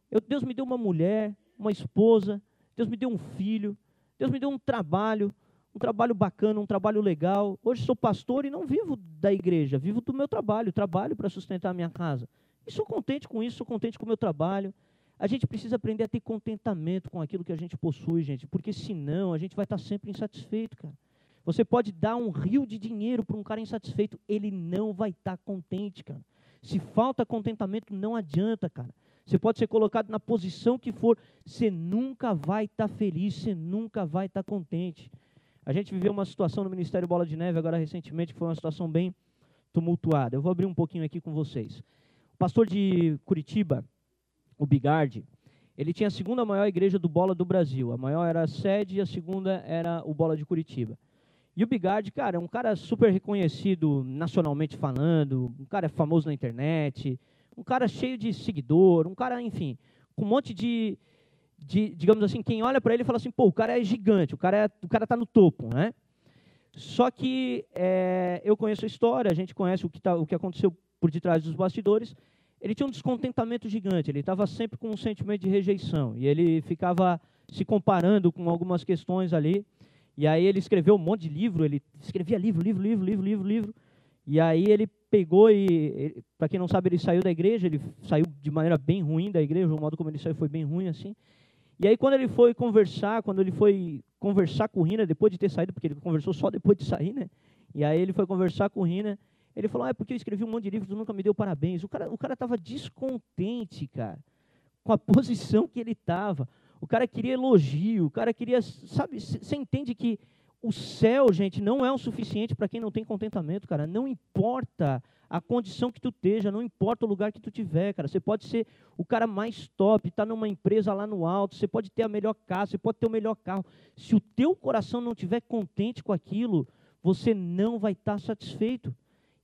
S1: Eu, Deus me deu uma mulher, uma esposa, Deus me deu um filho, Deus me deu um trabalho, um trabalho bacana, um trabalho legal. Hoje sou pastor e não vivo da igreja, vivo do meu trabalho, trabalho para sustentar a minha casa. E sou contente com isso, sou contente com o meu trabalho. A gente precisa aprender a ter contentamento com aquilo que a gente possui, gente, porque senão a gente vai estar sempre insatisfeito, cara. Você pode dar um rio de dinheiro para um cara insatisfeito, ele não vai estar contente, cara. Se falta contentamento, não adianta, cara. Você pode ser colocado na posição que for, você nunca vai estar feliz, você nunca vai estar contente. A gente viveu uma situação no Ministério Bola de Neve agora recentemente, que foi uma situação bem tumultuada. Eu vou abrir um pouquinho aqui com vocês. O pastor de Curitiba, o Bigard, ele tinha a segunda maior igreja do bola do Brasil. A maior era a sede e a segunda era o bola de Curitiba. E o Bigard, cara, é um cara super reconhecido nacionalmente falando, um cara famoso na internet, um cara cheio de seguidor, um cara, enfim, com um monte de, de digamos assim, quem olha para ele fala assim, pô, o cara é gigante, o cara é, o cara tá no topo, né? Só que é, eu conheço a história, a gente conhece o que, tá, o que aconteceu por detrás dos bastidores, ele tinha um descontentamento gigante, ele estava sempre com um sentimento de rejeição, e ele ficava se comparando com algumas questões ali, e aí ele escreveu um monte de livro, ele escrevia livro, livro, livro, livro, livro, livro, E aí ele pegou e, para quem não sabe, ele saiu da igreja, ele saiu de maneira bem ruim da igreja, o modo como ele saiu foi bem ruim assim. E aí quando ele foi conversar, quando ele foi conversar com o Rina, depois de ter saído, porque ele conversou só depois de sair, né? E aí ele foi conversar com o Rina, ele falou, ah, é porque eu escrevi um monte de livros, tu nunca me deu parabéns. O cara o cara estava descontente, cara, com a <laughs> posição que ele estava. O cara queria elogio, o cara queria, sabe, você entende que o céu, gente, não é o suficiente para quem não tem contentamento, cara. Não importa a condição que tu esteja, não importa o lugar que tu tiver, cara. Você pode ser o cara mais top, estar tá numa empresa lá no alto, você pode ter a melhor casa, você pode ter o melhor carro. Se o teu coração não estiver contente com aquilo, você não vai estar tá satisfeito.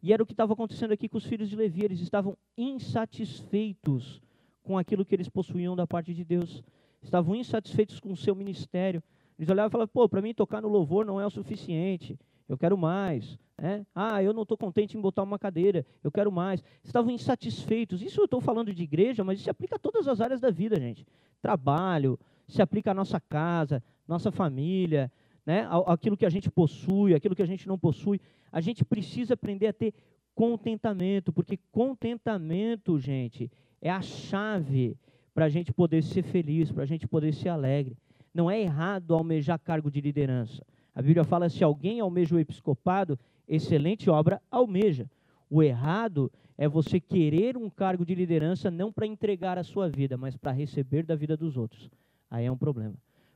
S1: E era o que estava acontecendo aqui com os filhos de Levi, eles estavam insatisfeitos com aquilo que eles possuíam da parte de Deus. Estavam insatisfeitos com o seu ministério eles olhavam e falavam, pô, para mim tocar no louvor não é o suficiente, eu quero mais. Né? Ah, eu não estou contente em botar uma cadeira, eu quero mais. Estavam insatisfeitos. Isso eu estou falando de igreja, mas isso se aplica a todas as áreas da vida, gente. Trabalho, se aplica à nossa casa, nossa família, né? aquilo que a gente possui, aquilo que a gente não possui. A gente precisa aprender a ter contentamento, porque contentamento, gente, é a chave para a gente poder ser feliz, para a gente poder ser alegre. Não é errado almejar cargo de liderança. A Bíblia fala: se alguém almeja o episcopado, excelente obra almeja. O errado é você querer um cargo de liderança não para entregar a sua vida, mas para receber da vida dos outros. Aí é um problema.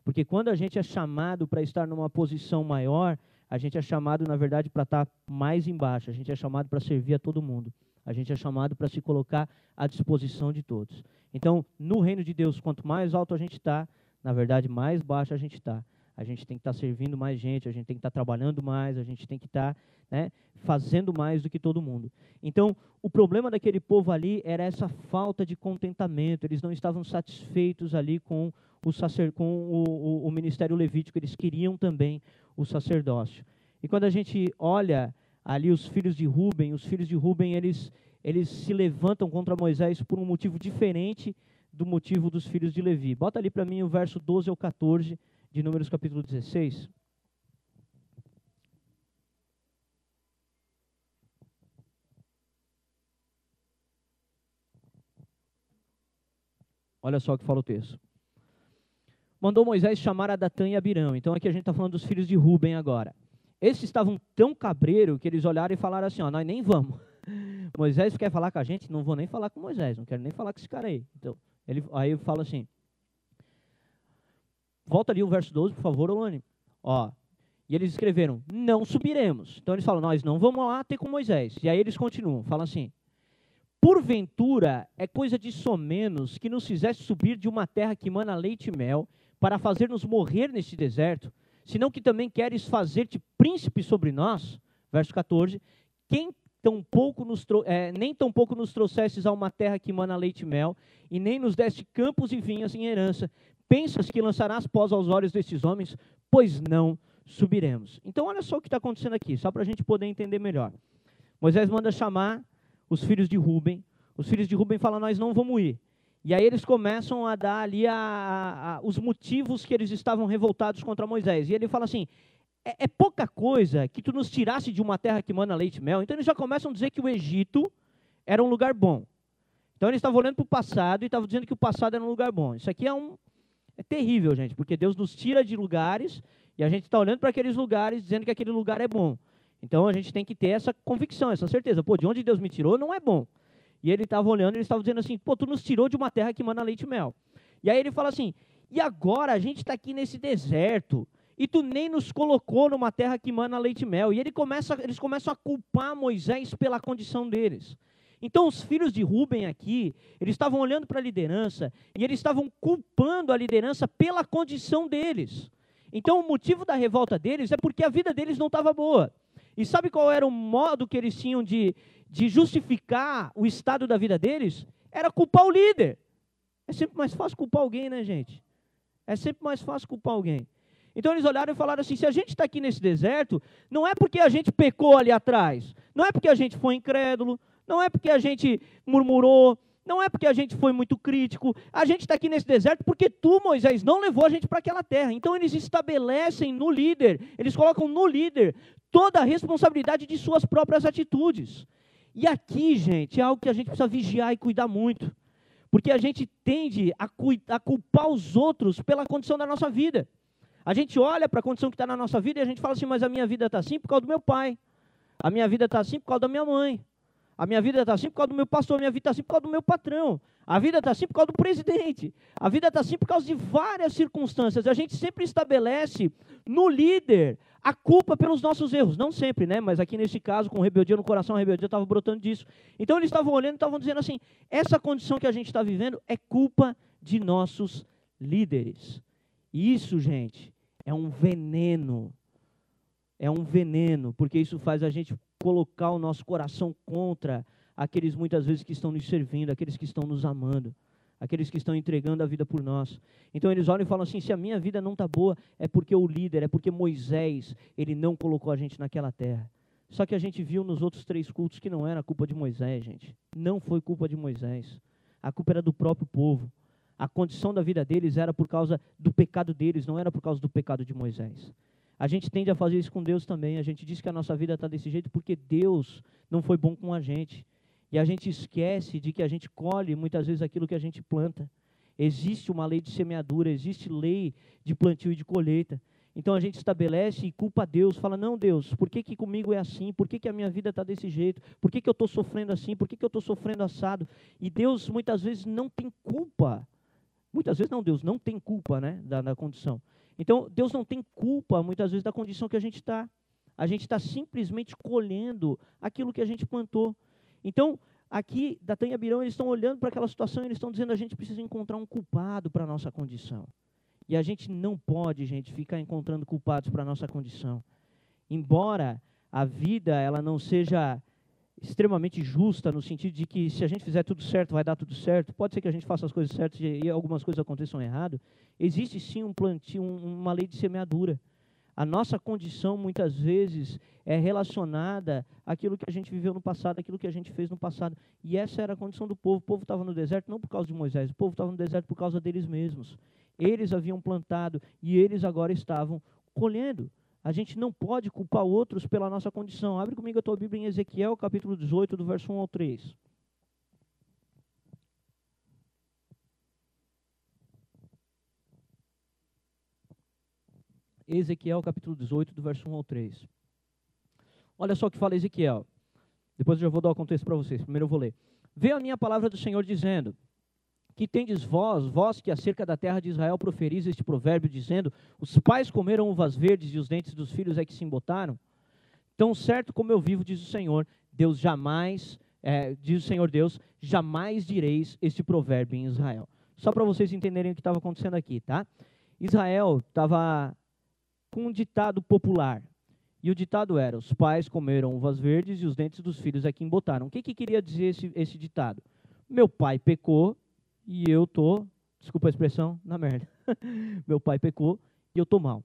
S1: Porque quando a gente é chamado para estar numa posição maior, a gente é chamado, na verdade, para estar mais embaixo. A gente é chamado para servir a todo mundo. A gente é chamado para se colocar à disposição de todos. Então, no reino de Deus, quanto mais alto a gente está, na verdade, mais baixo a gente está. A gente tem que estar tá servindo mais gente, a gente tem que estar tá trabalhando mais, a gente tem que estar tá, né, fazendo mais do que todo mundo. Então, o problema daquele povo ali era essa falta de contentamento. Eles não estavam satisfeitos ali com o, sacer, com o, o, o ministério levítico, eles queriam também o sacerdócio. E quando a gente olha ali os filhos de Ruben, os filhos de Ruben, eles, eles se levantam contra Moisés por um motivo diferente do motivo dos filhos de Levi. Bota ali para mim o verso 12 ao 14 de Números capítulo 16. Olha só o que fala o texto. Mandou Moisés chamar a Datã e Abirão. Então aqui a gente está falando dos filhos de Ruben agora. Esses estavam tão cabreiro que eles olharam e falaram assim: ó, nós nem vamos. <laughs> Moisés quer falar com a gente? Não vou nem falar com Moisés, não quero nem falar com esse cara aí. Então, ele, aí ele fala assim, volta ali o verso 12, por favor, Olane. Ó, e eles escreveram, não subiremos. Então eles falam, nós não vamos lá ter com Moisés. E aí eles continuam, falam assim, porventura é coisa de somenos que nos fizesse subir de uma terra que mana leite e mel, para fazer-nos morrer neste deserto, senão que também queres fazer-te príncipe sobre nós. Verso 14, quem tampouco nos é, nem tampouco nos trouxestes a uma terra que mana leite e mel, e nem nos deste campos e vinhas em herança. Pensas que lançarás pós aos olhos destes homens? Pois não subiremos. Então, olha só o que está acontecendo aqui, só para a gente poder entender melhor. Moisés manda chamar os filhos de Ruben. Os filhos de Ruben falam: Nós não vamos ir. E aí eles começam a dar ali a, a, a, os motivos que eles estavam revoltados contra Moisés. E ele fala assim: é, é, pouca coisa que tu nos tirasse de uma terra que mana leite e mel. Então eles já começam a dizer que o Egito era um lugar bom. Então eles estavam olhando para o passado e estavam dizendo que o passado era um lugar bom. Isso aqui é um é terrível, gente, porque Deus nos tira de lugares e a gente está olhando para aqueles lugares dizendo que aquele lugar é bom. Então a gente tem que ter essa convicção, essa certeza. Pô, de onde Deus me tirou não é bom. E ele estava olhando e ele estava dizendo assim: pô, tu nos tirou de uma terra que mana leite e mel. E aí ele fala assim: e agora a gente está aqui nesse deserto e tu nem nos colocou numa terra que mana leite e mel. E ele começa, eles começam a culpar Moisés pela condição deles. Então, os filhos de Ruben aqui, eles estavam olhando para a liderança e eles estavam culpando a liderança pela condição deles. Então, o motivo da revolta deles é porque a vida deles não estava boa. E sabe qual era o modo que eles tinham de, de justificar o estado da vida deles? Era culpar o líder. É sempre mais fácil culpar alguém, né, gente? É sempre mais fácil culpar alguém. Então eles olharam e falaram assim: se a gente está aqui nesse deserto, não é porque a gente pecou ali atrás, não é porque a gente foi incrédulo, não é porque a gente murmurou, não é porque a gente foi muito crítico, a gente está aqui nesse deserto porque tu, Moisés, não levou a gente para aquela terra. Então eles estabelecem no líder, eles colocam no líder toda a responsabilidade de suas próprias atitudes. E aqui, gente, é algo que a gente precisa vigiar e cuidar muito. Porque a gente tende a, a culpar os outros pela condição da nossa vida. A gente olha para a condição que está na nossa vida e a gente fala assim, mas a minha vida está assim por causa do meu pai. A minha vida está assim por causa da minha mãe. A minha vida está assim por causa do meu pastor. A minha vida está assim por causa do meu patrão. A vida está assim por causa do presidente. A vida está assim por causa de várias circunstâncias. A gente sempre estabelece no líder a culpa pelos nossos erros. Não sempre, né? Mas aqui nesse caso, com rebeldia no coração, a rebeldia estava brotando disso. Então eles estavam olhando e estavam dizendo assim: essa condição que a gente está vivendo é culpa de nossos líderes. Isso, gente, é um veneno. É um veneno, porque isso faz a gente colocar o nosso coração contra aqueles muitas vezes que estão nos servindo, aqueles que estão nos amando aqueles que estão entregando a vida por nós. Então eles olham e falam assim: se a minha vida não está boa, é porque o líder, é porque Moisés, ele não colocou a gente naquela terra. Só que a gente viu nos outros três cultos que não era culpa de Moisés, gente. Não foi culpa de Moisés. A culpa era do próprio povo. A condição da vida deles era por causa do pecado deles, não era por causa do pecado de Moisés. A gente tende a fazer isso com Deus também. A gente diz que a nossa vida está desse jeito porque Deus não foi bom com a gente. E a gente esquece de que a gente colhe muitas vezes aquilo que a gente planta. Existe uma lei de semeadura, existe lei de plantio e de colheita. Então a gente estabelece e culpa Deus, fala: Não, Deus, por que, que comigo é assim? Por que, que a minha vida está desse jeito? Por que, que eu estou sofrendo assim? Por que, que eu estou sofrendo assado? E Deus muitas vezes não tem culpa. Muitas vezes não, Deus não tem culpa né, da, da condição. Então Deus não tem culpa muitas vezes da condição que a gente está. A gente está simplesmente colhendo aquilo que a gente plantou. Então, aqui, Datan e Abirão, eles estão olhando para aquela situação e eles estão dizendo a gente precisa encontrar um culpado para a nossa condição. E a gente não pode, gente, ficar encontrando culpados para a nossa condição. Embora a vida ela não seja extremamente justa no sentido de que se a gente fizer tudo certo vai dar tudo certo pode ser que a gente faça as coisas certas e algumas coisas aconteçam errado existe sim um plantio uma lei de semeadura a nossa condição, muitas vezes, é relacionada àquilo que a gente viveu no passado, àquilo que a gente fez no passado. E essa era a condição do povo. O povo estava no deserto não por causa de Moisés, o povo estava no deserto por causa deles mesmos. Eles haviam plantado e eles agora estavam colhendo. A gente não pode culpar outros pela nossa condição. Abre comigo a tua Bíblia em Ezequiel, capítulo 18, do verso 1 ao 3. Ezequiel capítulo 18, do verso 1 ao 3. Olha só o que fala Ezequiel. Depois eu já vou dar o contexto para vocês. Primeiro eu vou ler. Veio a minha palavra do Senhor dizendo: Que tendes vós, vós que acerca da terra de Israel proferis este provérbio, dizendo: Os pais comeram uvas verdes e os dentes dos filhos é que se embotaram? Tão certo como eu vivo, diz o Senhor, Deus jamais, é, diz o Senhor Deus, jamais direis este provérbio em Israel. Só para vocês entenderem o que estava acontecendo aqui, tá? Israel estava com um ditado popular. E o ditado era: os pais comeram uvas verdes e os dentes dos filhos é que embotaram. O que, que queria dizer esse, esse ditado? Meu pai pecou e eu tô, desculpa a expressão, na merda. <laughs> Meu pai pecou e eu tô mal.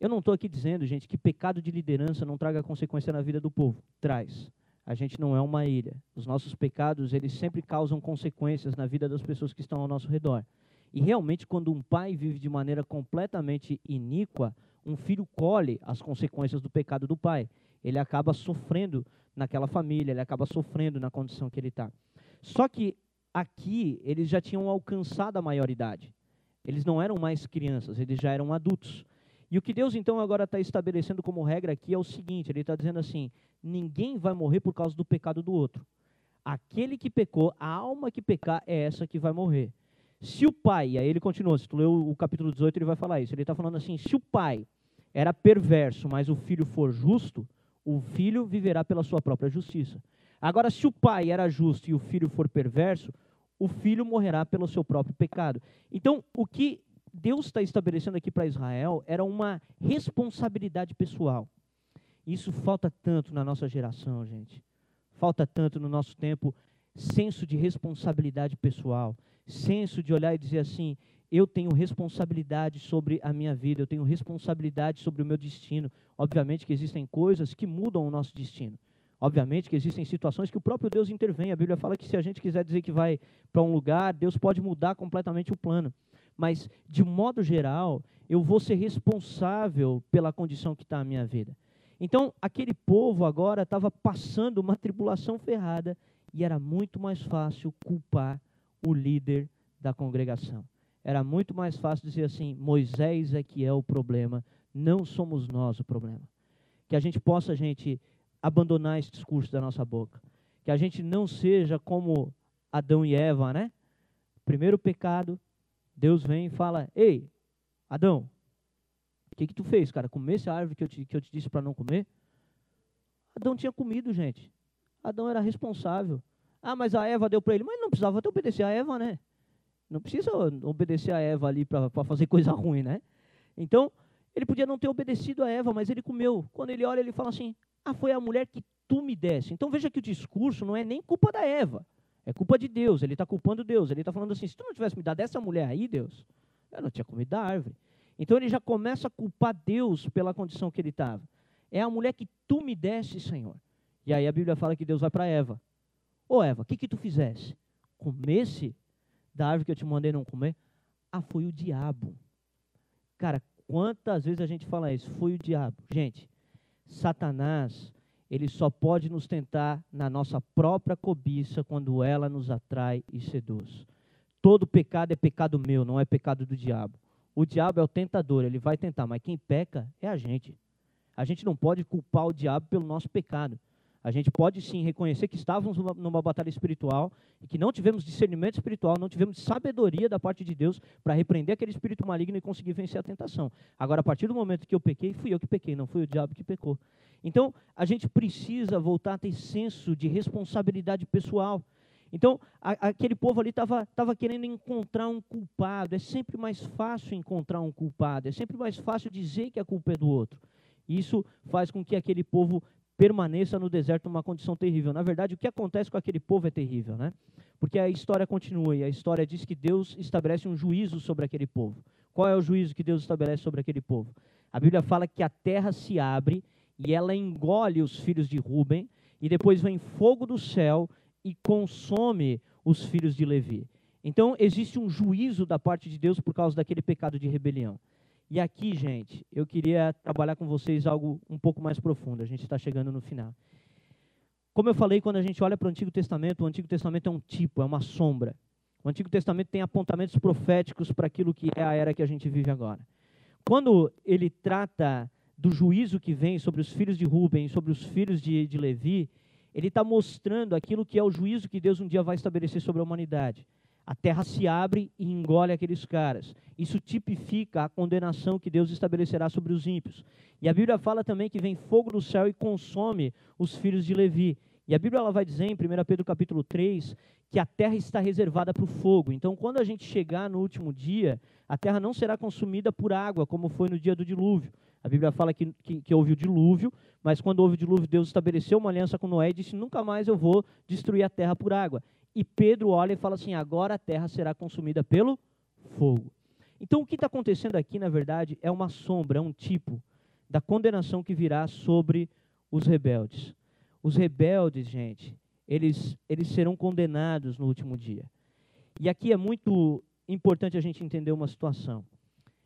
S1: Eu não estou aqui dizendo, gente, que pecado de liderança não traga consequência na vida do povo. Traz. A gente não é uma ilha. Os nossos pecados, eles sempre causam consequências na vida das pessoas que estão ao nosso redor. E realmente, quando um pai vive de maneira completamente iníqua, um filho colhe as consequências do pecado do pai. Ele acaba sofrendo naquela família, ele acaba sofrendo na condição que ele está. Só que aqui eles já tinham alcançado a maioridade. Eles não eram mais crianças, eles já eram adultos. E o que Deus então agora está estabelecendo como regra aqui é o seguinte: Ele está dizendo assim: ninguém vai morrer por causa do pecado do outro. Aquele que pecou, a alma que pecar é essa que vai morrer. Se o pai, aí ele continua, se tu leu o capítulo 18, ele vai falar isso. Ele está falando assim: se o pai era perverso, mas o filho for justo, o filho viverá pela sua própria justiça. Agora, se o pai era justo e o filho for perverso, o filho morrerá pelo seu próprio pecado. Então, o que Deus está estabelecendo aqui para Israel era uma responsabilidade pessoal. Isso falta tanto na nossa geração, gente. Falta tanto no nosso tempo senso de responsabilidade pessoal, senso de olhar e dizer assim: eu tenho responsabilidade sobre a minha vida, eu tenho responsabilidade sobre o meu destino. Obviamente que existem coisas que mudam o nosso destino. Obviamente que existem situações que o próprio Deus intervém. A Bíblia fala que se a gente quiser dizer que vai para um lugar, Deus pode mudar completamente o plano. Mas, de modo geral, eu vou ser responsável pela condição que está a minha vida. Então, aquele povo agora estava passando uma tribulação ferrada e era muito mais fácil culpar o líder da congregação. Era muito mais fácil dizer assim: Moisés é que é o problema, não somos nós o problema. Que a gente possa, gente, abandonar esse discurso da nossa boca. Que a gente não seja como Adão e Eva, né? Primeiro pecado, Deus vem e fala: Ei, Adão, o que, que tu fez, cara? Comesse a árvore que eu te, que eu te disse para não comer? Adão tinha comido, gente. Adão era responsável. Ah, mas a Eva deu para ele. Mas não precisava até obedecer a Eva, né? Não precisa obedecer a Eva ali para fazer <laughs> coisa ruim, né? Então, ele podia não ter obedecido a Eva, mas ele comeu. Quando ele olha, ele fala assim: Ah, foi a mulher que tu me desse. Então veja que o discurso não é nem culpa da Eva. É culpa de Deus, ele está culpando Deus. Ele está falando assim: se tu não tivesse me dado essa mulher aí, Deus, eu não tinha comido da árvore. Então ele já começa a culpar Deus pela condição que ele estava. É a mulher que tu me deste, Senhor. E aí a Bíblia fala que Deus vai para Eva. Ô Eva, o que, que tu fizesse? Comesse da árvore que eu te mandei não comer? Ah, foi o diabo. Cara, quantas vezes a gente fala isso? Foi o diabo. Gente, Satanás ele só pode nos tentar na nossa própria cobiça quando ela nos atrai e seduz. Todo pecado é pecado meu, não é pecado do diabo. O diabo é o tentador, ele vai tentar, mas quem peca é a gente. A gente não pode culpar o diabo pelo nosso pecado. A gente pode sim reconhecer que estávamos numa, numa, batalha espiritual e que não tivemos discernimento espiritual, não tivemos sabedoria da parte de Deus para repreender aquele espírito maligno e conseguir vencer a tentação. Agora, a partir do momento que eu pequei, fui eu que pequei, não foi o diabo que pecou. Então, a gente precisa voltar a ter senso de responsabilidade pessoal. Então, a, aquele povo ali estava querendo encontrar um culpado. É sempre mais fácil encontrar um culpado, é sempre mais fácil dizer que a culpa é do outro. Isso faz com que aquele povo permaneça no deserto numa condição terrível. Na verdade, o que acontece com aquele povo é terrível, né? Porque a história continua e a história diz que Deus estabelece um juízo sobre aquele povo. Qual é o juízo que Deus estabelece sobre aquele povo? A Bíblia fala que a terra se abre e ela engole os filhos de Ruben, e depois vem fogo do céu e consome os filhos de Levi. Então, existe um juízo da parte de Deus por causa daquele pecado de rebelião. E aqui, gente, eu queria trabalhar com vocês algo um pouco mais profundo. A gente está chegando no final. Como eu falei, quando a gente olha para o Antigo Testamento, o Antigo Testamento é um tipo, é uma sombra. O Antigo Testamento tem apontamentos proféticos para aquilo que é a era que a gente vive agora. Quando ele trata do juízo que vem sobre os filhos de Rubem, sobre os filhos de, de Levi, ele está mostrando aquilo que é o juízo que Deus um dia vai estabelecer sobre a humanidade. A terra se abre e engole aqueles caras. Isso tipifica a condenação que Deus estabelecerá sobre os ímpios. E a Bíblia fala também que vem fogo do céu e consome os filhos de Levi. E a Bíblia ela vai dizer em 1 Pedro capítulo 3 que a terra está reservada para o fogo. Então, quando a gente chegar no último dia, a terra não será consumida por água, como foi no dia do dilúvio. A Bíblia fala que, que, que, houve o dilúvio, mas quando houve o dilúvio, Deus estabeleceu uma aliança com Noé e disse: Nunca mais eu vou destruir a terra por água. E Pedro olha e fala assim: Agora a terra será consumida pelo fogo. Então, o que está acontecendo aqui, na verdade, é uma sombra, é um tipo da condenação que virá sobre os rebeldes. Os rebeldes, gente, eles, eles serão condenados no último dia. E aqui é muito importante a gente entender uma situação.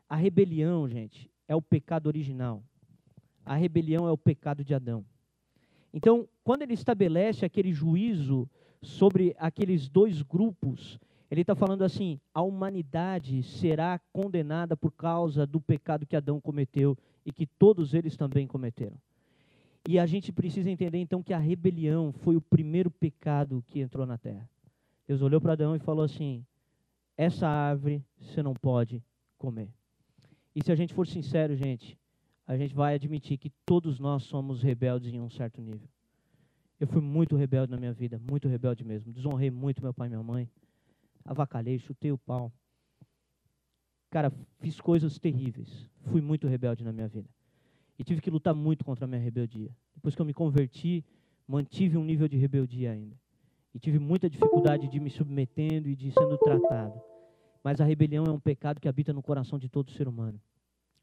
S1: A rebelião, gente, é o pecado original. A rebelião é o pecado de Adão. Então, quando ele estabelece aquele juízo sobre aqueles dois grupos, ele está falando assim: a humanidade será condenada por causa do pecado que Adão cometeu e que todos eles também cometeram. E a gente precisa entender então que a rebelião foi o primeiro pecado que entrou na terra. Deus olhou para Adão e falou assim: essa árvore você não pode comer. E se a gente for sincero, gente, a gente vai admitir que todos nós somos rebeldes em um certo nível. Eu fui muito rebelde na minha vida, muito rebelde mesmo. Desonrei muito meu pai e minha mãe. Avacalhei, chutei o pau. Cara, fiz coisas terríveis. Fui muito rebelde na minha vida. E tive que lutar muito contra a minha rebeldia. Depois que eu me converti, mantive um nível de rebeldia ainda. E tive muita dificuldade de me submetendo e de sendo tratado. Mas a rebelião é um pecado que habita no coração de todo ser humano.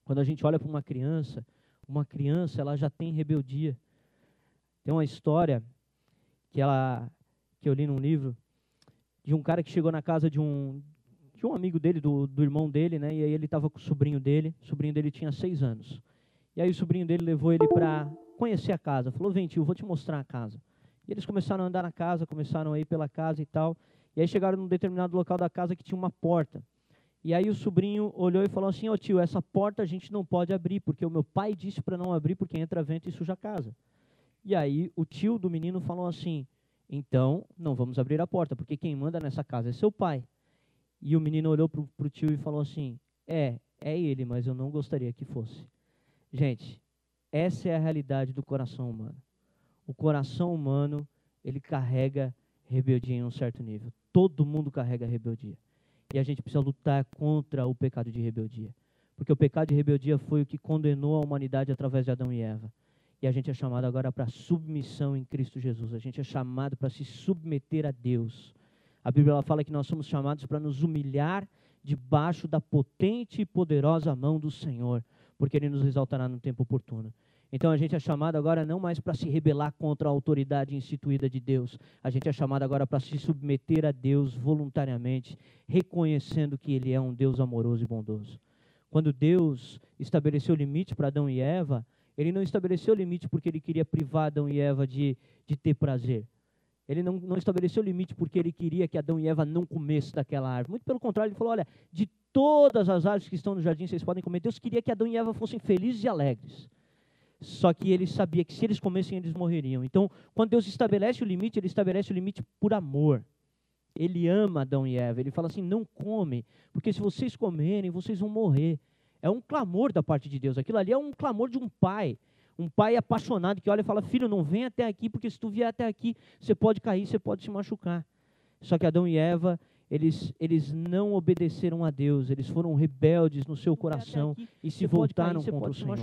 S1: Quando a gente olha para uma criança, uma criança ela já tem rebeldia. Tem uma história que ela que eu li num livro de um cara que chegou na casa de um de um amigo dele, do, do irmão dele, né? E aí ele estava com o sobrinho dele. O sobrinho dele tinha seis anos. E aí o sobrinho dele levou ele para conhecer a casa. Falou, vem tio, vou te mostrar a casa. E eles começaram a andar na casa, começaram a ir pela casa e tal. E aí chegaram num determinado local da casa que tinha uma porta. E aí o sobrinho olhou e falou assim: Ô oh, tio, essa porta a gente não pode abrir, porque o meu pai disse para não abrir, porque entra vento e suja a casa. E aí o tio do menino falou assim: então não vamos abrir a porta, porque quem manda nessa casa é seu pai. E o menino olhou para o tio e falou assim: é, é ele, mas eu não gostaria que fosse. Gente, essa é a realidade do coração humano. O coração humano, ele carrega rebeldia em um certo nível. Todo mundo carrega rebeldia. E a gente precisa lutar contra o pecado de rebeldia. Porque o pecado de rebeldia foi o que condenou a humanidade através de Adão e Eva. E a gente é chamado agora para submissão em Cristo Jesus. A gente é chamado para se submeter a Deus. A Bíblia fala que nós somos chamados para nos humilhar debaixo da potente e poderosa mão do Senhor, porque Ele nos exaltará no tempo oportuno. Então a gente é chamado agora não mais para se rebelar contra a autoridade instituída de Deus, a gente é chamado agora para se submeter a Deus voluntariamente, reconhecendo que Ele é um Deus amoroso e bondoso. Quando Deus estabeleceu limite para Adão e Eva, Ele não estabeleceu limite porque Ele queria privar Adão e Eva de, de ter prazer. Ele não, não estabeleceu limite porque Ele queria que Adão e Eva não comessem daquela árvore. Muito pelo contrário, Ele falou: olha, de todas as árvores que estão no jardim vocês podem comer. Deus queria que Adão e Eva fossem felizes e alegres. Só que ele sabia que se eles comessem, eles morreriam. Então, quando Deus estabelece o limite, ele estabelece o limite por amor. Ele ama Adão e Eva. Ele fala assim: não come, porque se vocês comerem, vocês vão morrer. É um clamor da parte de Deus. Aquilo ali é um clamor de um pai. Um pai apaixonado que olha e fala: Filho, não vem até aqui, porque se tu vier até aqui, você pode cair, você pode se machucar. Só que Adão e Eva, eles, eles não obedeceram a Deus, eles foram rebeldes no seu coração e se voltaram cair, contra o Senhor.